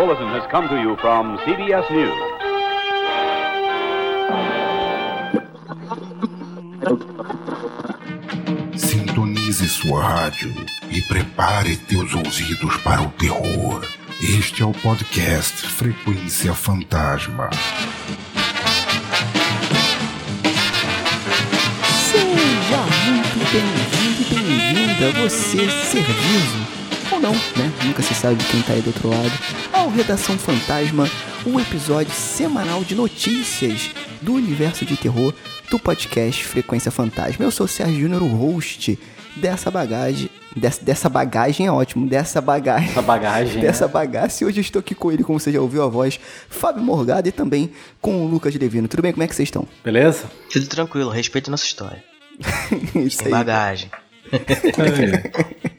bulletin has come to you from CBS News. Sintonize sua rádio e prepare teus ouvidos para o terror. Este é o podcast Frequência Fantasma. Seja muito bem-vindo e bem-vinda, você, serviço, ou não, né? Nunca se sabe quem tá aí do outro lado, ao Redação Fantasma, um episódio semanal de notícias do universo de terror do podcast Frequência Fantasma. Eu sou o Sérgio Júnior, o host dessa bagagem. Dessa, dessa bagagem é ótimo, dessa bagagem. Essa bagagem. Dessa né? bagaça. E hoje eu estou aqui com ele, como você já ouviu a voz, Fábio Morgado e também com o Lucas Levino. Tudo bem? Como é que vocês estão? Beleza? Tudo tranquilo, respeite nossa história. Isso Tem aí. bagagem.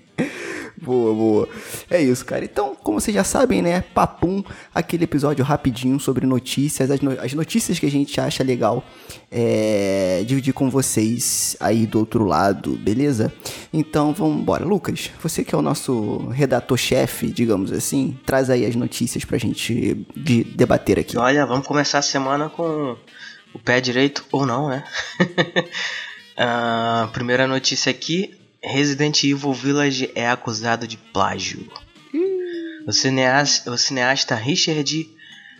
Boa, boa. É isso, cara. Então, como vocês já sabem, né? Papum, aquele episódio rapidinho sobre notícias, as, no- as notícias que a gente acha legal é, dividir com vocês aí do outro lado, beleza? Então, vamos embora. Lucas, você que é o nosso redator-chefe, digamos assim, traz aí as notícias pra gente de- debater aqui. Olha, vamos começar a semana com o pé direito ou não, né? Ah, primeira notícia aqui: Resident Evil Village é acusado de plágio. O cineasta, o cineasta Richard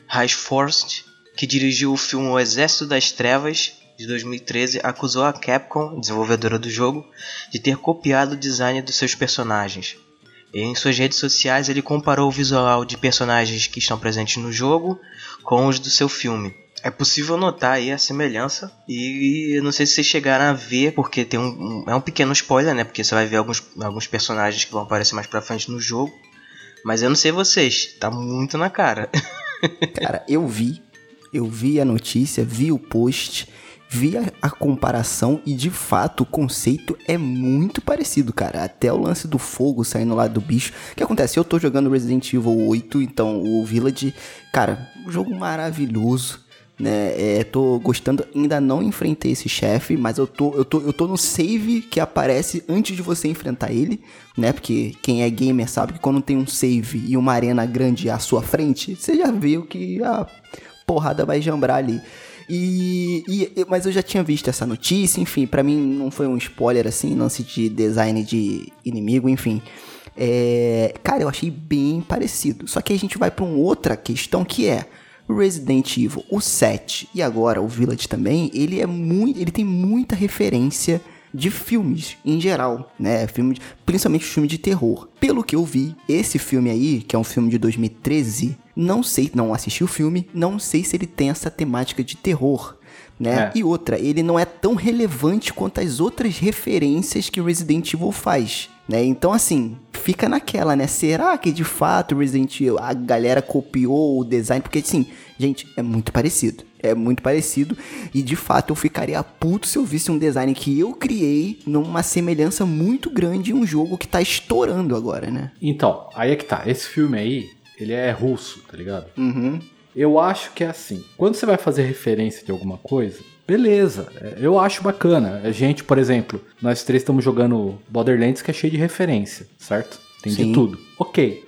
Rashforst, que dirigiu o filme O Exército das Trevas de 2013, acusou a Capcom, desenvolvedora do jogo, de ter copiado o design dos seus personagens. Em suas redes sociais, ele comparou o visual de personagens que estão presentes no jogo com os do seu filme. É possível notar aí a semelhança e eu não sei se vocês chegaram a ver, porque tem um, um- é um pequeno spoiler, né? Porque você vai ver alguns, alguns personagens que vão aparecer mais pra frente no jogo. Mas eu não sei vocês, tá muito na cara. Cara, eu vi, eu vi a notícia, vi o post, vi a, a comparação e de fato o conceito é muito parecido, cara. Até o lance do fogo saindo lá do bicho. O que acontece? Eu tô jogando Resident Evil 8, então o Village, cara, um jogo maravilhoso. Né, é, tô gostando, ainda não enfrentei esse chefe, mas eu tô, eu, tô, eu tô no save que aparece antes de você enfrentar ele, né? Porque quem é gamer sabe que quando tem um save e uma arena grande à sua frente, você já viu que a porrada vai jambrar ali. E, e- mas eu já tinha visto essa notícia, enfim, pra mim não foi um spoiler assim, lance de design de inimigo, enfim. É, cara, eu achei bem parecido. Só que a gente vai pra uma outra questão que é Resident Evil, o 7 e agora o Village também, ele é muito, ele tem muita referência de filmes em geral, né? Filme, de- principalmente filme de terror. Pelo que eu vi, esse filme aí, que é um filme de 2013, não sei, não assisti o filme, não sei se ele tem essa temática de terror. Né? É. E outra, ele não é tão relevante quanto as outras referências que Resident Evil faz, né? Então, assim, fica naquela, né? Será que de fato Resident Evil, a galera copiou o design? Porque, assim, gente, é muito parecido. É muito parecido. E, de fato, eu ficaria puto se eu visse um design que eu criei numa semelhança muito grande em um jogo que tá estourando agora, né? Então, aí é que tá. Esse filme aí, ele é russo, tá ligado? Uhum. Eu acho que é assim. Quando você vai fazer referência de alguma coisa, beleza. é, Eu acho bacana. A gente, por exemplo, nós três estamos jogando Borderlands que é cheio de referência, certo? Tem Sim. de tudo. Ok.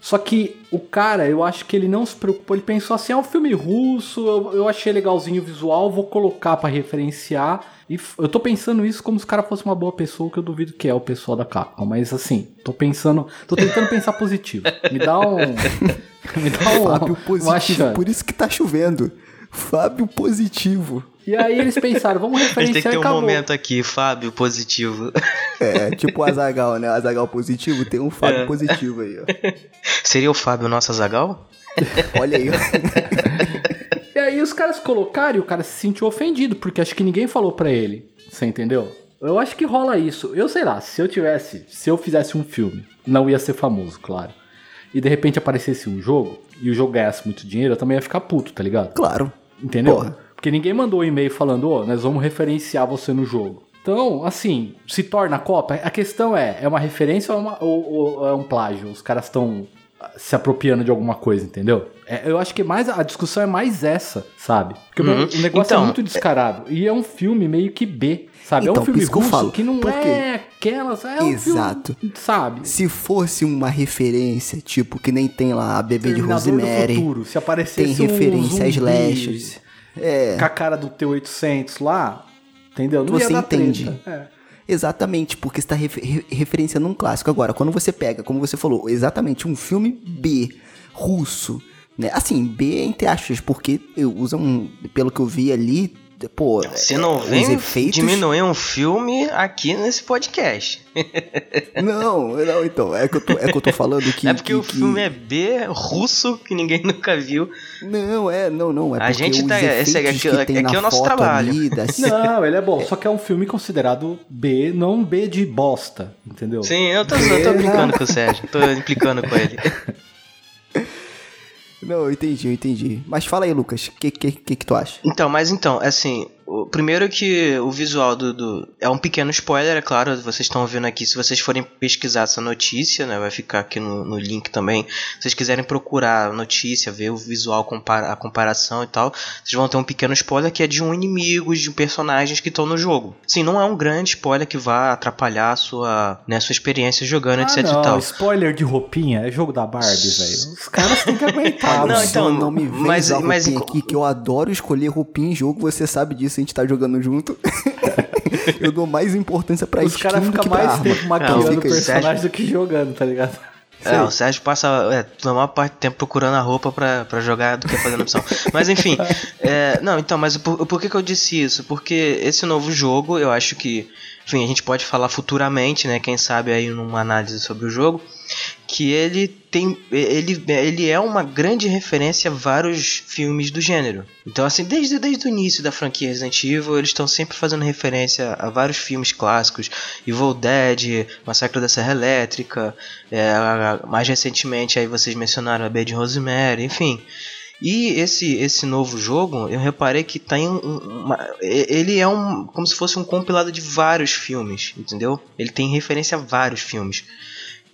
Só que o cara, eu acho que ele não se preocupou. Ele pensou assim: é um filme russo, eu, eu achei legalzinho o visual, vou colocar pra referenciar. E eu tô pensando isso como se o cara fosse uma boa pessoa, que eu duvido que é o pessoal da Capcom. Mas assim, tô pensando. Tô tentando pensar positivo. Me dá um. Me dá um. Fábio positivo, por isso que tá chovendo. Fábio positivo. E aí eles pensaram, vamos A gente referenciar tem que ter um acabou. momento aqui, Fábio, positivo. É, tipo o Azagal, né? O Azagal positivo, tem um Fábio É. positivo aí, ó. Seria o Fábio nosso Azagal? Olha aí. E aí os caras colocaram e o cara se sentiu ofendido, porque acho que ninguém falou pra ele. Você entendeu? Eu acho que rola isso. Eu sei lá, se eu tivesse, se eu fizesse um filme, não ia ser famoso, claro. E de repente aparecesse um jogo e o jogo ganhasse muito dinheiro, eu também ia ficar puto, tá ligado? Claro. Entendeu? Porra. Porque ninguém mandou um e-mail falando, ô, nós vamos referenciar você no jogo. Então, assim, se torna cópia. A questão é, é uma referência ou é, uma- ou- ou é um plágio? Os caras estão se apropriando de alguma coisa, entendeu? É, eu acho que mais a discussão é mais essa, sabe? Porque o Uhum. o negócio Então, é muito descarado. E é um filme meio que B, sabe? é Então, um por filme isso que russo falo. que não é aquelas. É um Exato. filme, sabe? Se fosse uma referência, tipo, que nem tem lá a bebê de Rosemary, futuro. Se aparecesse tem referência um slashers. É, Com a cara do T-800 lá, entendeu? Não Você entende. É. exatamente, porque está refer re- referenciando um clássico. Agora, quando você pega, como você falou, exatamente um filme B, russo, né? Assim, B entre aspas, porque uso um, pelo que eu vi ali, pô, Você não os vem efeitos... diminuir um filme aqui nesse podcast. Não, não, então, é que eu tô, é que eu tô falando que... é porque que- o que- filme é B, russo, que ninguém nunca viu. Não, é, não, não, é A porque gente os tá- esse aqui- que tem aqui na é o nosso foto trabalho. ali, Não, ele é bom. Só que é um filme considerado B, não B de bosta, entendeu? Sim, eu tô, eu tô implicando com o Sérgio, tô implicando com ele. Não, eu entendi, eu entendi. Mas fala aí, Lucas, o que, que, que, que tu acha? Então, mas então, assim, o primeiro que o visual do, do- É um pequeno spoiler, é claro, vocês estão vendo aqui. Se vocês forem pesquisar essa notícia, né? Vai ficar aqui no, no link também. Se vocês quiserem procurar a notícia, ver o visual, compara- a comparação e tal, vocês vão ter um pequeno spoiler que é de um inimigo, de personagens que estão no jogo. Sim, não é um grande spoiler que vá atrapalhar a sua, né, sua experiência jogando, Ah, etc não, e tal. spoiler de roupinha, é jogo da Barbie, velho. Os caras têm que aguentar, Não, mano. então, não me vem mas- mas- aqui, que eu adoro escolher roupinha em jogo, você sabe disso, a gente tá jogando junto. eu dou mais importância pra Os caras ficam mais arma. tempo maquiando Não, o personagem do que jogando, tá ligado? É, o Sérgio passa é, a maior parte do tempo procurando a roupa pra, pra jogar do que fazendo opção. Mas enfim, é, não, então, mas por, por que, que eu disse isso? Porque esse novo jogo, eu acho que, enfim, a gente pode falar futuramente, né? Quem sabe aí numa análise sobre o jogo, que ele tem, ele, ele é uma grande referência a vários filmes do gênero. Então, assim, desde, desde o início da franquia Resident Evil, eles estão sempre fazendo referência a vários filmes clássicos, Evil Dead, Massacre da Serra Elétrica, é, mais recentemente aí vocês mencionaram a B de Rosemary, enfim. E esse esse novo jogo, eu reparei que tem um, um- uma, ele é um como se fosse um compilado de vários filmes, entendeu? Ele tem referência a vários filmes.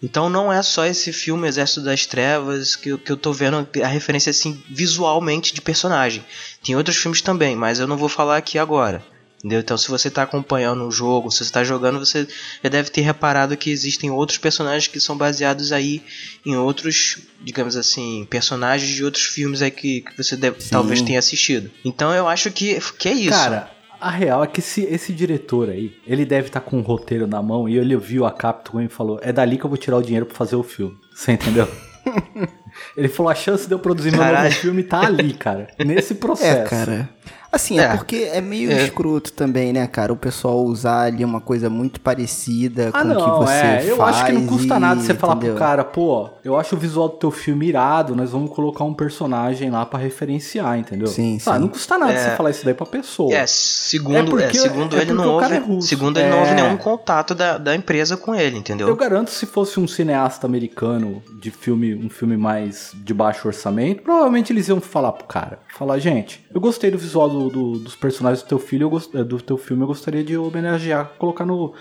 Então não é só esse filme Exército das Trevas que, eu- que eu tô vendo a referência assim visualmente de personagem. Tem outros filmes também, mas eu não vou falar aqui agora. Entendeu? Então se você está acompanhando o jogo, se você está jogando, você já deve ter reparado que existem outros personagens que são baseados aí em outros, digamos assim, personagens de outros filmes aí que, que você deve, talvez tenha assistido. Então eu acho que, que é isso. Cara, a real é que esse, esse diretor aí, ele deve estar com um roteiro na mão e ele viu a Capcom e falou: é dali que eu vou tirar o dinheiro pra fazer o filme. Você entendeu? ele falou: a chance de eu produzir meu novo Caralho. filme tá ali, cara. Nesse processo. É, cara. Assim, é, É. porque é meio É. escroto também, né, cara? O pessoal usar ali uma coisa muito parecida Ah, com o que você é. Eu acho que não faz custa e- nada você falar entendeu? pro cara, pô, eu acho o visual do teu filme irado, nós vamos colocar um personagem lá pra referenciar, entendeu? Sim, Ah, sim. não custa nada É. você falar isso daí pra pessoa. É, segundo, É é porque- segundo é ele não houve, é segundo ele não É. houve nenhum contato da, da empresa com ele, entendeu? Eu garanto se fosse um cineasta americano de filme, um filme mais de baixo orçamento, provavelmente eles iam falar pro cara, falar, gente, eu gostei do visual do- do- dos personagens do teu filho, eu gost- eh, do teu filme, eu gostaria de homenagear, colocar no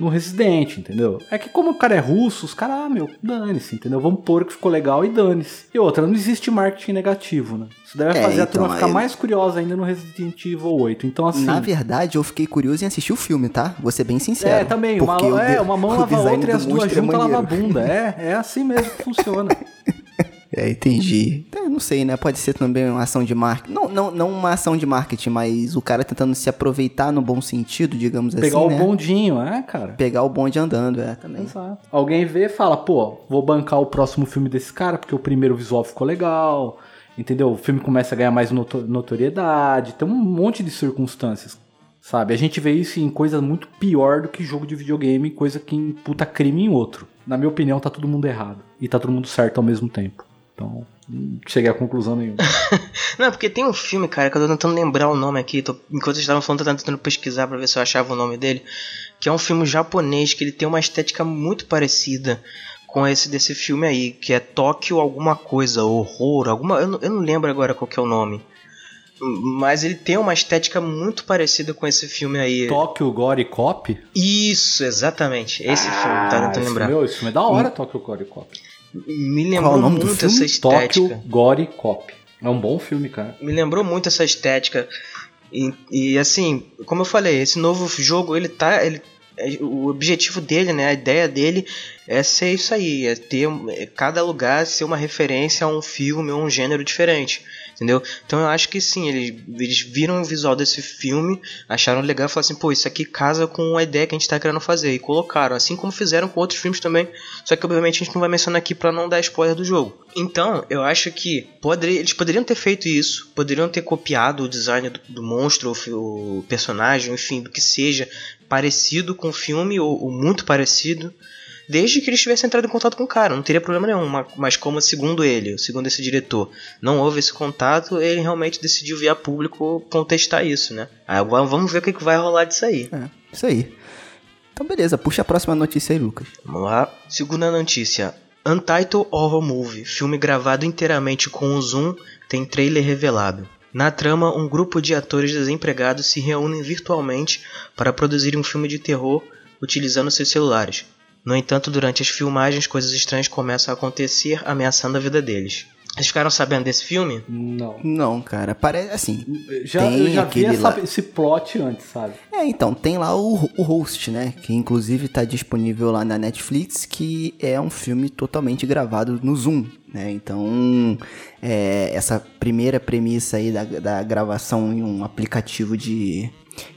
no Resident, entendeu? É que como o cara é russo, os caras, ah, meu, dane-se, entendeu? Vamos pôr que ficou legal e dane-se. E outra, não existe marketing negativo, né? Isso deve É, fazer a então, turma ficar aí- mais curiosa ainda no Resident Evil 8. Então, assim. Na verdade, eu fiquei curioso em assistir o filme, tá? Vou ser bem sincero. É, também. Uma, é, de- uma mão lava a outra e as duas é juntas lava a bunda. É, é assim mesmo que funciona. É, entendi. É, não sei, né? Pode ser também uma ação de marketing. Não, não, não uma ação de marketing, mas o cara tentando se aproveitar no bom sentido, digamos Pegar assim, o né? bondinho, é, cara. Pegar o bonde andando, é, também. Exato. Alguém vê e fala, pô, vou bancar o próximo filme desse cara porque o primeiro visual ficou legal, entendeu? O filme começa a ganhar mais noto- notoriedade, tem um monte de circunstâncias, sabe? A gente vê isso em coisa muito pior do que jogo de videogame, coisa que imputa crime em outro. Na minha opinião, tá todo mundo errado e tá todo mundo certo ao mesmo tempo. Então, não cheguei a conclusão nenhuma. Não, porque tem um filme, cara, que eu tô tentando lembrar o nome aqui. tô- enquanto vocês estavam falando, eu tô tentando pesquisar pra ver se eu achava o nome dele. Que é um filme japonês que ele tem uma estética muito parecida com esse desse filme aí, que é Tóquio alguma coisa, horror, alguma. Eu não, eu não lembro agora qual que é o nome. Mas ele tem uma estética muito parecida com esse filme aí. Tokyo Gore Cop? Isso, exatamente. Esse filme, tá Ah, tentando esse lembrar. Meu, esse filme é da hora, Tokyo Gore Cop. Me Qual lembrou o nome do muito filme? essa estética. Tóquio Gore Cop. É um bom filme, cara. me lembrou muito essa estética. E, e, assim, como eu falei, esse novo jogo, ele tá. Ele, é- o objetivo dele, né? A ideia dele é ser isso aí, é ter é cada lugar ser uma referência a um filme ou um gênero diferente. Entendeu? Então eu acho que sim, eles, eles viram o visual desse filme, acharam legal e falaram assim, pô, isso aqui casa com a ideia que a gente tá querendo fazer. E colocaram, assim como fizeram com outros filmes também. Só que obviamente a gente não vai mencionar aqui pra não dar spoiler do jogo. Então, eu acho que poderia, eles poderiam ter feito isso, poderiam ter copiado o design do, do monstro, o, o personagem, enfim, do que seja, parecido com o filme ou, ou muito parecido, desde que eles tivessem entrado em contato com o cara, não teria problema nenhum. ma- Mas como segundo ele, segundo esse diretor, não houve esse contato, ele realmente decidiu via público contestar isso, né? Agora vamos ver o que, que vai rolar disso aí. É, isso aí. Então, beleza, puxa a próxima notícia aí, Lucas. Vamos lá. Segunda notícia. Untitled Horror Movie, filme gravado inteiramente com o Zoom, tem trailer revelado. Na trama, um grupo de atores desempregados se reúnem virtualmente para produzir um filme de terror utilizando seus celulares. No entanto, durante as filmagens, coisas estranhas começam a acontecer, ameaçando a vida deles. Vocês ficaram sabendo desse filme? Não. Não, cara, parece assim. Já, Tem eu já vi essa- lá. esse plot antes, sabe? É, então, tem lá o, o Host, né? Que inclusive tá disponível lá na Netflix, que é um filme totalmente gravado no Zoom, né? Então, é, essa primeira premissa aí da, da gravação em um aplicativo de,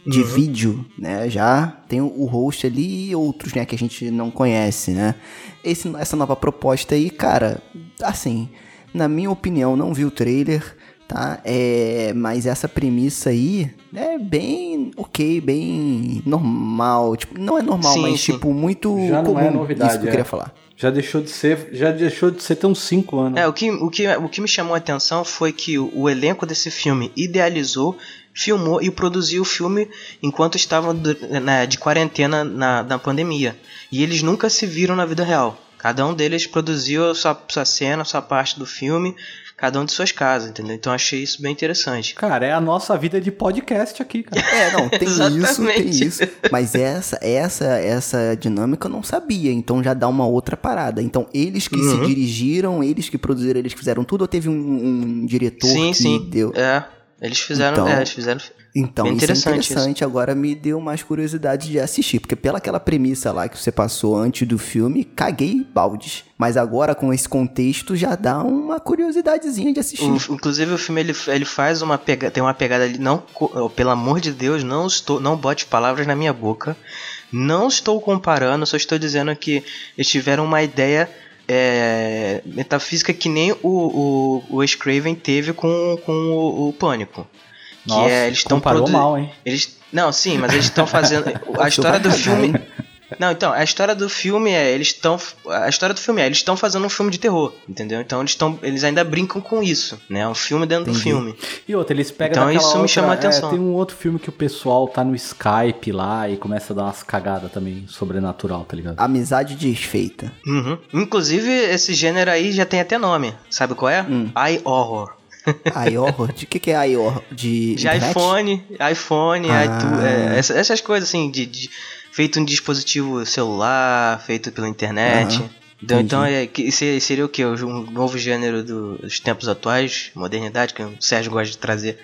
de vídeo, né? Já tem o, o Host ali e outros, né? Que a gente não conhece, né? Esse, essa nova proposta aí, cara, assim, na minha opinião, não vi o trailer tá? É, mas essa premissa aí é bem ok, bem normal. Tipo, não é normal, Sim, mas sim. tipo, muito Já não comum. é novidade, Isso que eu é. queria falar. Já deixou de ser. Já deixou de ser tem uns 5 anos. É, o que, o, que, o que me chamou a atenção foi que o, o elenco desse filme idealizou, filmou e produziu o filme enquanto estavam du- né, de quarentena na, na pandemia. E eles nunca se viram na vida real. Cada um deles produziu a sua, sua cena, a sua parte do filme, cada um de suas casas, entendeu? Então achei isso bem interessante. Cara, é a nossa vida de podcast aqui, cara. É, não, tem isso, tem isso. Mas essa, essa, essa dinâmica eu não sabia, então já dá uma outra parada. Então, eles que se Uhum. dirigiram, eles que produziram, eles que fizeram tudo, ou teve um, um diretor sim, que sim. deu. É, eles fizeram. Então, é, eles fizeram. Então, isso é interessante interessante. Agora me deu mais curiosidade de assistir. Porque pela aquela premissa lá que você passou antes do filme, caguei baldes. Mas agora, com esse contexto, já dá uma curiosidadezinha de assistir. O- inclusive o filme ele, ele faz uma pegada, tem uma pegada ali, não, oh, pelo amor de Deus, não estou, não bote palavras na minha boca. Não estou comparando, só estou dizendo que eles tiveram uma ideia é, metafísica que nem o, o, o Wes Craven teve com, com o, o Pânico. Que Nossa, é, eles estão produ- mal, hein? Eles, não, sim, mas eles estão fazendo a história do filme. Não, então, a história do filme é, eles estão a história do filme é, eles estão fazendo um filme de terror, entendeu? Então eles estão eles ainda brincam com isso, né? É um filme dentro do Entendi. filme. E outra, eles pegam Então isso me outra- chamou a é, atenção. tem um outro filme que o pessoal tá no Skype lá e começa a dar umas cagadas também sobrenatural, tá ligado? Amizade desfeita. Uhum. Inclusive, esse gênero aí já tem até nome. Sabe qual é? Hum. iHorror. iHorror? De que que é iHorror? De, De iPhone, iPhone, Ah. iTunes, é, essa- essas coisas assim, de, de- feito em dispositivo celular, feito pela internet. Aham, Então, então é, que- esse seria o que? Um novo gênero do- dos tempos atuais, modernidade, que o Sérgio gosta de trazer.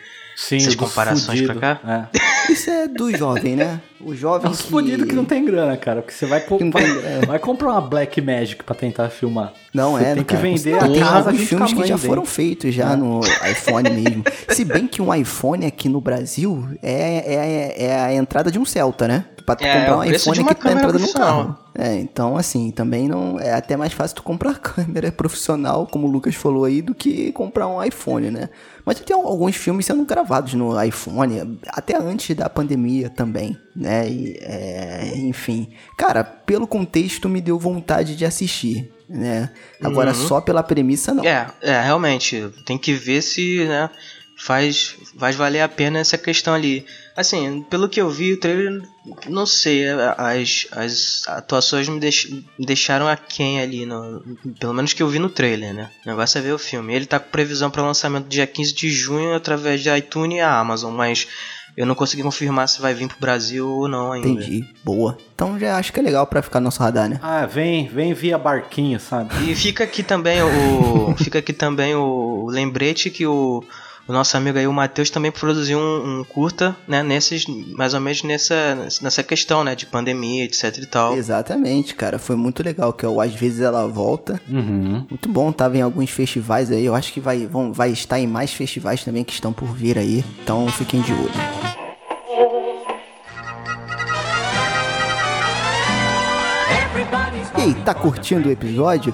Sim, essas comparações fudido. pra cá? É. Isso é do jovem, né? O jovem Os que... fudidos que não tem grana, cara. Porque você vai, co- Que não vai, tem grana. vai comprar uma Black Magic pra tentar filmar. Não Você é, tem que cara. vender Não, a tem casa alguns junto filmes que já foram feitos já no iPhone mesmo. Se bem que um iPhone aqui no Brasil é, é, é a entrada de um Celta, né? Pra tu É, comprar é um iPhone de aqui tu câmera entrada num carro. É, então assim, também não é até mais fácil tu comprar câmera profissional, como o Lucas falou aí, do que comprar um iPhone, né? Mas tem alguns filmes sendo gravados no iPhone, até antes da pandemia também, né? E, é, enfim. Cara, pelo contexto me deu vontade de assistir, né? Agora, Uhum. só pela premissa, não. É, é, realmente, tem que ver se, né, faz, faz valer a pena essa questão ali. Assim, pelo que eu vi, o trailer, não sei, as, as atuações me, deix, me deixaram aquém ali, no, pelo menos que eu vi no trailer, né. O negócio é ver o filme. Ele tá com previsão para lançamento dia 15 de junho através de iTunes e a Amazon, mas Eu não consegui confirmar se vai vir pro Brasil ou não ainda. Entendi. Boa. Então já acho que é legal pra ficar no nosso radar, né? Ah, vem, vem via barquinho, sabe? E fica aqui também o. fica aqui também o lembrete que o, o nosso amigo aí, o Matheus, também produziu um, um curta, né? Nesses. Mais ou menos nessa, nessa questão, né? De pandemia, etc e tal. Exatamente, cara. Foi muito legal, que é o Às vezes ela volta. Uhum. Muito bom, tava em alguns festivais aí. Eu acho que vai, vão, vai estar em mais festivais também que estão por vir aí. Então fiquem de olho. E aí, tá curtindo o episódio?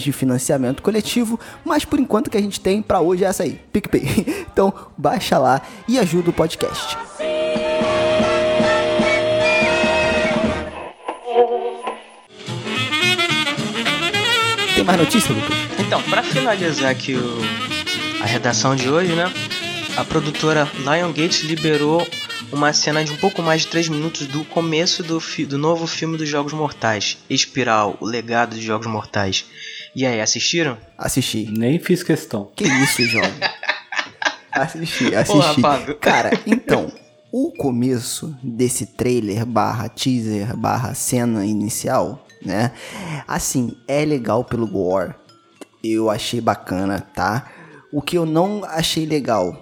de financiamento coletivo, mas por enquanto que a gente tem para hoje é essa aí, PicPay. Então, baixa lá e ajuda o podcast. Tem mais notícia, Lucas? Então, pra finalizar aqui o, a redação de hoje, né? A produtora Lionsgate liberou uma cena de um pouco mais de 3 minutos do começo do, do novo filme dos Jogos Mortais, Espiral, o legado dos Jogos Mortais. E aí, assistiram? Assisti. Nem fiz questão. Que isso, jovem? assisti, Porra, assisti. Fábio. Cara, então, o começo desse trailer barra teaser barra cena inicial, né? Assim, é legal pelo gore. Eu achei bacana, tá? O que eu não achei legal,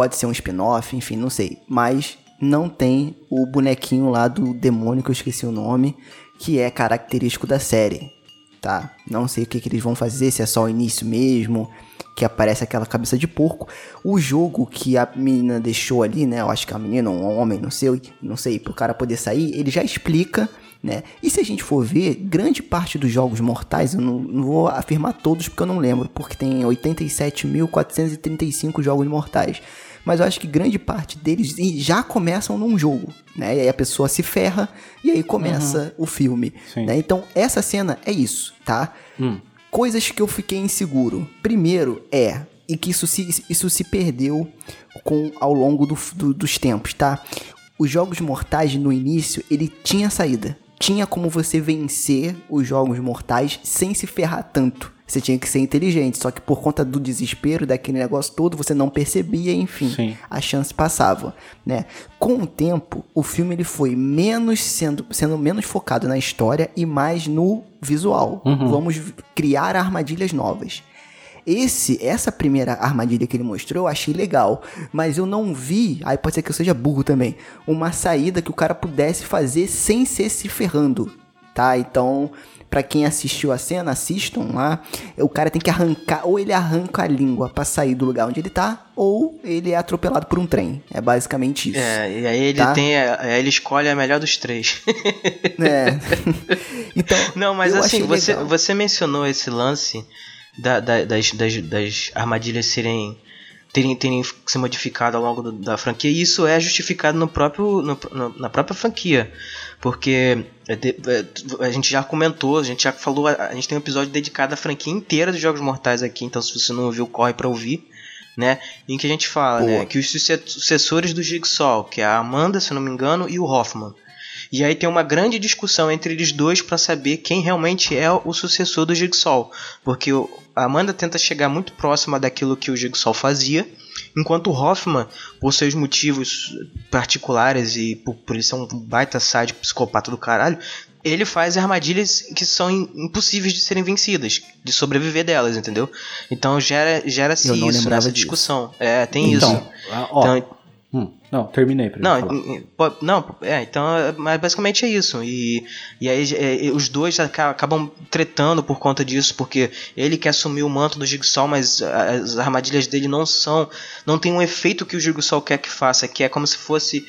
pode ser um spin-off, enfim, não sei. Mas não tem o bonequinho lá do demônio, que eu esqueci o nome, que é característico da série tá? Não sei o que, que eles vão fazer, se é só o início mesmo, que aparece aquela cabeça de porco. O jogo que a menina deixou ali, né? Eu acho que a menina, um homem, não sei, não sei, pro cara poder sair, ele já explica, né? E se a gente for ver, grande parte dos jogos mortais, eu não, não vou afirmar todos porque eu não lembro, porque tem 87.435 jogos mortais. Mas eu acho que grande parte deles já começam num jogo, né? E aí a pessoa se ferra e aí começa o filme, né? Então, essa cena é isso, tá? Coisas que eu fiquei inseguro. Primeiro é, e que isso se, isso se perdeu com ao longo do- do- dos tempos, tá? Os jogos mortais no início, ele tinha saída. Tinha como você vencer os jogos mortais sem se ferrar tanto. Você tinha que ser inteligente, só que por conta do desespero daquele negócio todo, você não percebia, enfim Sim. a chance passava, né? Com o tempo, o filme ele foi menos sendo, sendo menos focado na história e mais no visual. Vamos criar armadilhas novas. Esse, essa primeira armadilha que ele mostrou, eu achei legal, mas eu não vi, aí pode ser que eu seja burro também, uma saída que o cara pudesse fazer sem ser se ferrando, tá? Então, pra quem assistiu a cena, assistam lá. O cara tem que arrancar, ou ele arranca a língua pra sair do lugar onde ele tá, ou ele é atropelado por um trem. É basicamente isso. É, e aí ele Tá. tem. Aí ele escolhe a melhor dos três. É. então, Não, mas assim, você, legal. você mencionou esse lance da- da- das, das, das armadilhas serem. Terem, terem se modificado ao longo do- da franquia, e isso é justificado no próprio, no- no- na própria franquia. Porque é é, a gente já comentou, a gente já falou, a, gente tem um episódio dedicado à franquia inteira dos Jogos Mortais aqui, então se você não ouviu, corre pra ouvir. Né, em que a gente fala né, que os suce- sucessores do Jigsaw, que é a Amanda, se não me engano, e o Hoffman, e aí tem uma grande discussão entre eles dois para saber quem realmente é o sucessor do Jigsaw. Porque a Amanda tenta chegar muito próxima daquilo que o Jigsaw fazia, enquanto Hoffman, por seus motivos particulares e por, por ele ser um baita sádico psicopata do caralho, ele faz armadilhas que são im- impossíveis de serem vencidas, de sobreviver delas, entendeu? Então gera, gera-se isso nessa disso. discussão. É, tem Então, isso. ó, Então, não, terminei pra não, falar. não, é, então, é, mas basicamente é isso. E, e aí é, e os dois aca- acabam tretando por conta disso, porque ele quer assumir o manto do Jigsaw, mas as armadilhas dele não são, não tem um efeito que o Jigsaw quer que faça, que é como se fosse,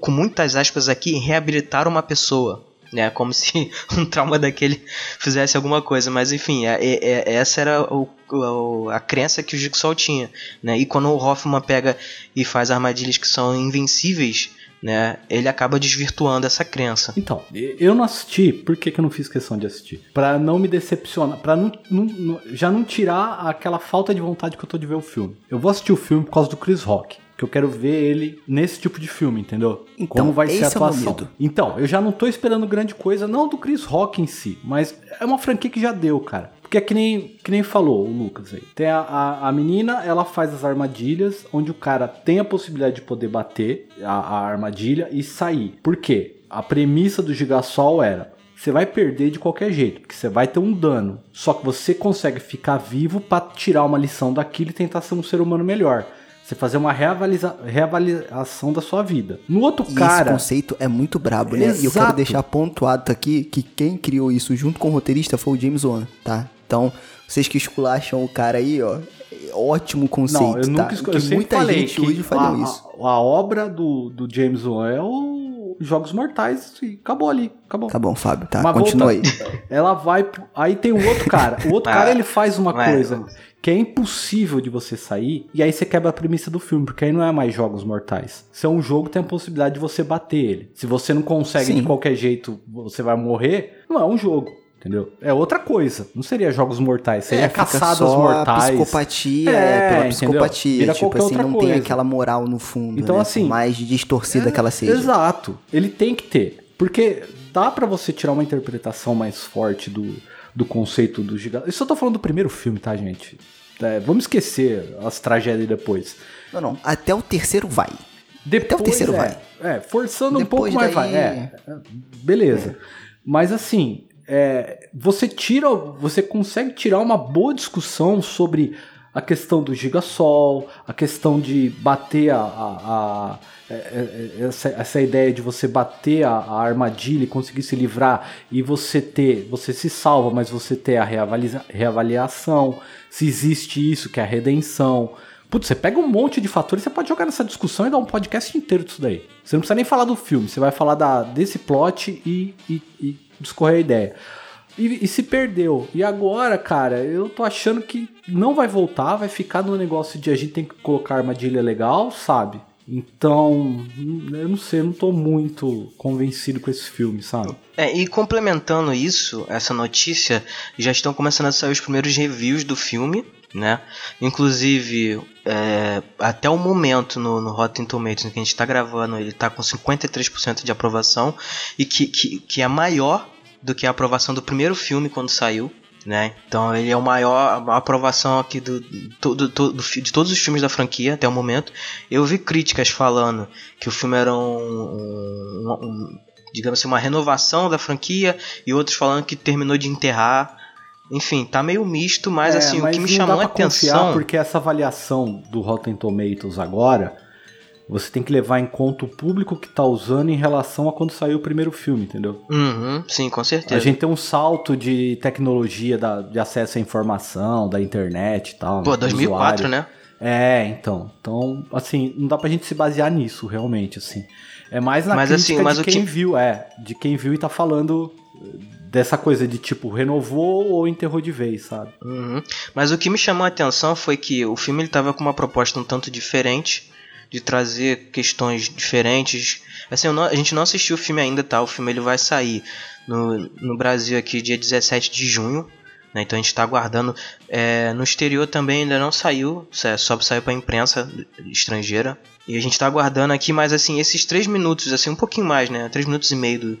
com muitas aspas aqui, reabilitar uma pessoa. Né? Como se um trauma daquele fizesse alguma coisa. Mas enfim, é, é, é, essa era o, a crença que o Jigsaw tinha, né? E quando o Hoffman pega e faz armadilhas que são invencíveis, né? Ele acaba desvirtuando essa crença. Então, eu não assisti, por que, que eu não fiz questão de assistir? Pra não me decepcionar, não, não- não- já não tirar aquela falta de vontade que eu tô de ver o filme. Eu vou assistir o filme por causa do Chris Rock. Que eu quero ver ele nesse tipo de filme, entendeu? Então, Como vai ser a é atuação. medo. Então, eu já não tô esperando grande coisa, não do Chris Rock em si, mas é uma franquia que já deu, cara. Porque é que nem, que nem falou o Lucas aí. Tem a, a, a menina, ela faz as armadilhas, onde o cara tem a possibilidade de poder bater a, a armadilha e sair. Por quê? A premissa do Gigasol era. Você vai perder de qualquer jeito, porque você vai ter um dano. Só que você consegue ficar vivo pra tirar uma lição daquilo e tentar ser um ser humano melhor. Você fazer uma reavaliza- reavaliação da sua vida. No outro E esse cara. conceito é muito brabo, né? E eu quero Exato. deixar pontuado aqui que quem criou isso junto com o roteirista foi o James Wan, tá? Então, vocês que esculacham o cara aí, ó, é ótimo conceito, Não, eu tá? nunca escolhi. Que Eu muita falei gente que hoje a, isso. A, a obra do, do James Wan é o Jogos Mortais e acabou ali. Acabou. Tá bom, Fábio, tá? Mas Continua aí. voltando, Ela vai. pro- Aí tem o outro cara. O outro Ah, cara ele faz uma mas- coisa que é impossível de você sair. E aí você quebra a premissa do filme, porque aí não é mais Jogos Mortais. Se é um jogo, tem a possibilidade de você bater ele. Se você não consegue Sim. de qualquer jeito, você vai morrer. Não é um jogo. Entendeu? É outra coisa. Não seria Jogos Mortais, seria É, caçadas mortais. Psicopatia, É, é, pela entendeu? psicopatia. Vira Tipo assim, não tem coisa. aquela moral no fundo. Então, né? assim, Por mais distorcida que ela seja. Exato. Ele tem que ter. Porque dá pra você tirar uma interpretação mais forte do, do conceito do gigante. Isso eu tô falando do primeiro filme, tá, gente? É, vamos esquecer as tragédias depois. Não, não. Até o terceiro vai. Depois, o terceiro é, vai. É, forçando um Depois pouco mais daí- vai. É, é, beleza. Mas assim, é, você tira, você consegue tirar uma boa discussão sobre a questão do gigasol, a questão de bater a, a- a- é, é, é, essa, essa ideia de você bater a, a armadilha e conseguir se livrar e você ter, você se salva, mas você ter a reavalia- reavaliação, se existe isso que é a redenção. Putz, você pega um monte de fatores, você pode jogar nessa discussão e dar um podcast inteiro disso daí. Você não precisa nem falar do filme, você vai falar da, desse plot e, e, e discorrer a ideia. E, e se perdeu. E agora, cara, eu tô achando que não vai voltar, vai ficar no negócio de a gente tem que colocar armadilha legal, sabe? Então, eu não sei, eu não tô muito convencido com esse filme, sabe? É, e complementando isso, essa notícia, já estão começando a sair os primeiros reviews do filme, né? Inclusive, é, até o momento no, no Rotten Tomatoes que a gente está gravando, ele está com 53% de aprovação e que, que, que é maior do que a aprovação do primeiro filme quando saiu. Né? Então ele é o maior a aprovação aqui do, do, do- de todos os filmes da franquia até o momento. Eu vi críticas falando que o filme era um, um- um- digamos assim, uma renovação da franquia e outros falando que terminou de enterrar. Enfim, tá meio misto, mas É, assim, o que me chamou a atenção. porque essa avaliação do Rotten Tomatoes agora, você tem que levar em conta o público que tá usando em relação a quando saiu o primeiro filme, entendeu? Uhum, sim, com A certeza. gente tem um salto de tecnologia da- de acesso à informação, da internet e tal. Pô, né, do 2004, usuário. né? É, então. Então, assim, não dá pra gente se basear nisso, realmente, assim. É mais na Mas, crítica assim, mas de quem que- viu, é. De quem viu e tá falando dessa coisa de, tipo, renovou ou enterrou de vez, sabe? Uhum. Mas o que me chamou a atenção foi que o filme ele tava com uma proposta um tanto diferente, de trazer questões diferentes. Assim, não- a gente não assistiu o filme ainda, tá? O filme ele vai sair no, no Brasil aqui dia 17 de junho. né? Então a gente está aguardando. É, no exterior também ainda não saiu, sa- só saiu para imprensa estrangeira. E a gente está aguardando aqui, mas assim, esses três minutos, assim, um pouquinho mais, né? Três minutos e meio do,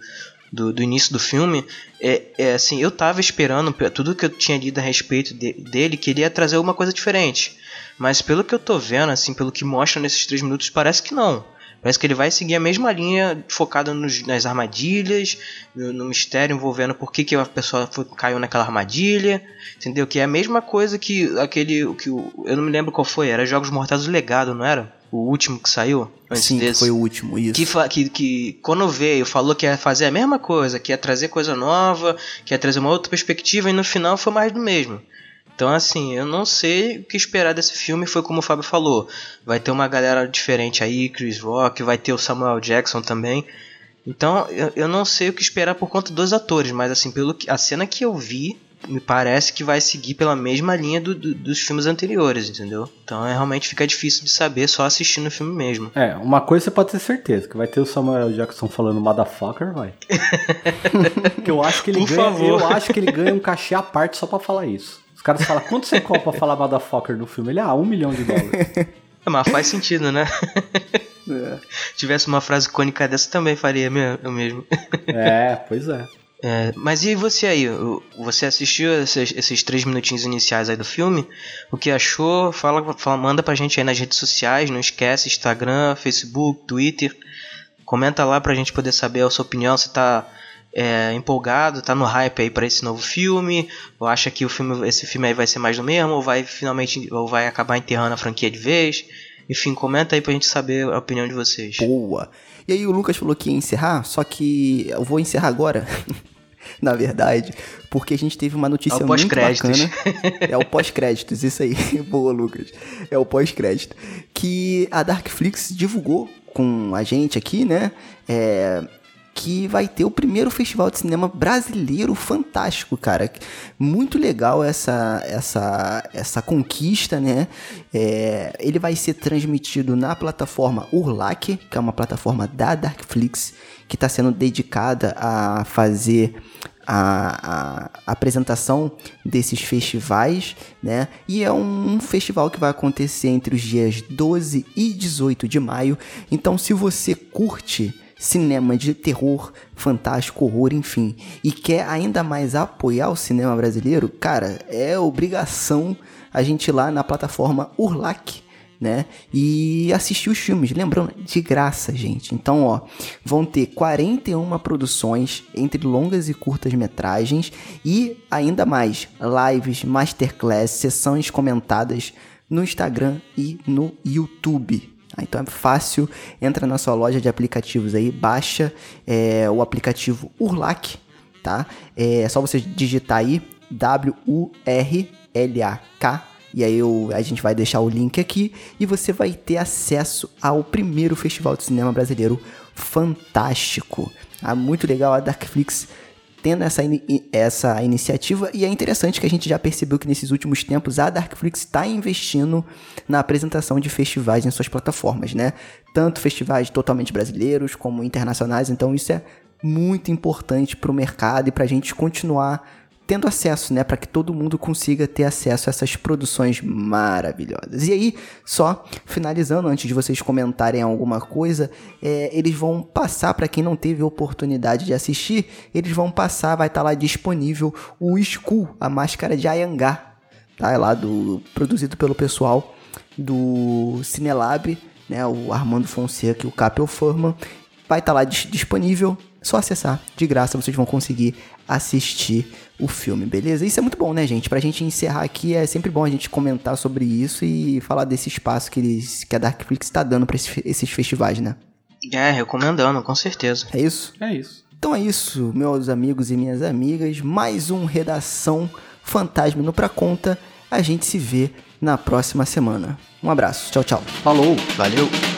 do, do início do filme, é, é assim, eu tava esperando pe- tudo que eu tinha lido a respeito de- dele, que ele ia trazer alguma coisa diferente. Mas pelo que eu tô vendo, assim, pelo que mostra nesses três minutos, parece que não. Parece que ele vai seguir a mesma linha focada nos- nas armadilhas, no, mistério envolvendo por que, que a pessoa foi- caiu naquela armadilha, entendeu? Que é a mesma coisa que aquele. que Eu não me lembro qual foi, era Jogos Mortais do Legado, não era? O último que saiu? Antes Sim, desse. foi o último, isso. Que, que, que quando veio falou que ia fazer a mesma coisa, que ia trazer coisa nova, que ia trazer uma outra perspectiva e no final foi mais do mesmo. Então assim, eu não sei o que esperar desse filme, foi como o Fábio falou. Vai ter uma galera diferente aí, Chris Rock, vai ter o Samuel Jackson também. Então, eu, eu não sei o que esperar por conta dos atores, mas assim, pelo que, a cena que eu vi, me parece que vai seguir pela mesma linha do, do, dos filmes anteriores, entendeu? Então é, realmente fica difícil de saber só assistindo o filme mesmo. É, uma coisa você pode ter certeza, que vai ter o Samuel Jackson falando motherfucker, vai. que eu acho que ele Por ganha, favor. eu acho que ele ganha um cachê à parte só pra falar isso. Os caras falam, quanto você cobra pra falar motherfucker no filme? Ele, ah, um milhão de dólares. É, Mas faz sentido, né? É. Tivesse uma frase icônica dessa também faria o mesmo. é, pois é. É, mas e você aí? Você assistiu esses, esses três minutinhos iniciais aí do filme? O que achou? Fala, fala, manda pra gente aí nas redes sociais. Não esquece Instagram, Facebook, Twitter. Comenta lá pra gente poder saber a sua opinião. Se tá é, empolgado, tá no hype aí pra esse novo filme? Ou acha que o filme, esse filme aí vai ser mais do mesmo? Ou vai finalmente ou vai acabar enterrando a franquia de vez? Enfim, comenta aí pra gente saber a opinião de vocês. Boa. E aí o Lucas falou que ia encerrar, só que eu vou encerrar agora. Na verdade, porque a gente teve uma notícia É o muito bacana. É o pós-créditos, isso aí. Boa, Lucas. É o pós-crédito. Que a Darkflix divulgou com a gente aqui, né? É, que vai ter o primeiro festival de cinema brasileiro fantástico, cara. Muito legal essa essa essa conquista, né? É, ele vai ser transmitido na plataforma Urlac, que é uma plataforma da Darkflix que está sendo dedicada a fazer a, a apresentação desses festivais, né? E é um festival que vai acontecer entre os dias 12 e 18 de maio. Então, se você curte cinema de terror, fantástico, horror, enfim, e quer ainda mais apoiar o cinema brasileiro, cara, é obrigação a gente ir lá na plataforma Urlac né? E assistir os filmes, lembrando, de graça, gente. Então, ó, vão ter 41 produções entre longas e curtas metragens e ainda mais lives, masterclass, sessões comentadas no Instagram e no YouTube. Ah, Então é fácil, entra na sua loja de aplicativos aí, baixa é, o aplicativo Urlac, tá? É só você digitar aí W-U-R-L-A-K e aí eu- a gente vai deixar o link aqui e você vai ter acesso ao primeiro festival de cinema brasileiro fantástico. Ah, muito legal a Darkflix tendo essa, essa iniciativa e é interessante que a gente já percebeu que nesses últimos tempos a Darkflix está investindo na apresentação de festivais em suas plataformas, né? Tanto festivais totalmente brasileiros como internacionais, então isso é muito importante para o mercado e para a gente continuar tendo acesso, né, para que todo mundo consiga ter acesso a essas produções maravilhosas. E aí, só finalizando, antes de vocês comentarem alguma coisa, é, eles vão passar para quem não teve oportunidade de assistir, eles vão passar, vai estar lá disponível o Skull, a máscara de Ayangá, tá? É lá do produzido pelo pessoal do Cinelab, né, o Armando Fonseca e o Capel Furman. Vai estar lá dis- disponível, só acessar, de graça vocês vão conseguir assistir o filme, beleza? Isso é muito bom, né, gente? Pra gente encerrar aqui, é sempre bom a gente comentar sobre isso e falar desse espaço que, eles, que a Darkflix está dando pra esses, esses festivais, né? É, recomendando, com certeza. É isso? É isso. Então é isso, meus amigos e minhas amigas. Mais um Redação Fantasma no Pra Conta. A gente se vê na próxima semana. Um abraço. Tchau, tchau. Falou! Valeu!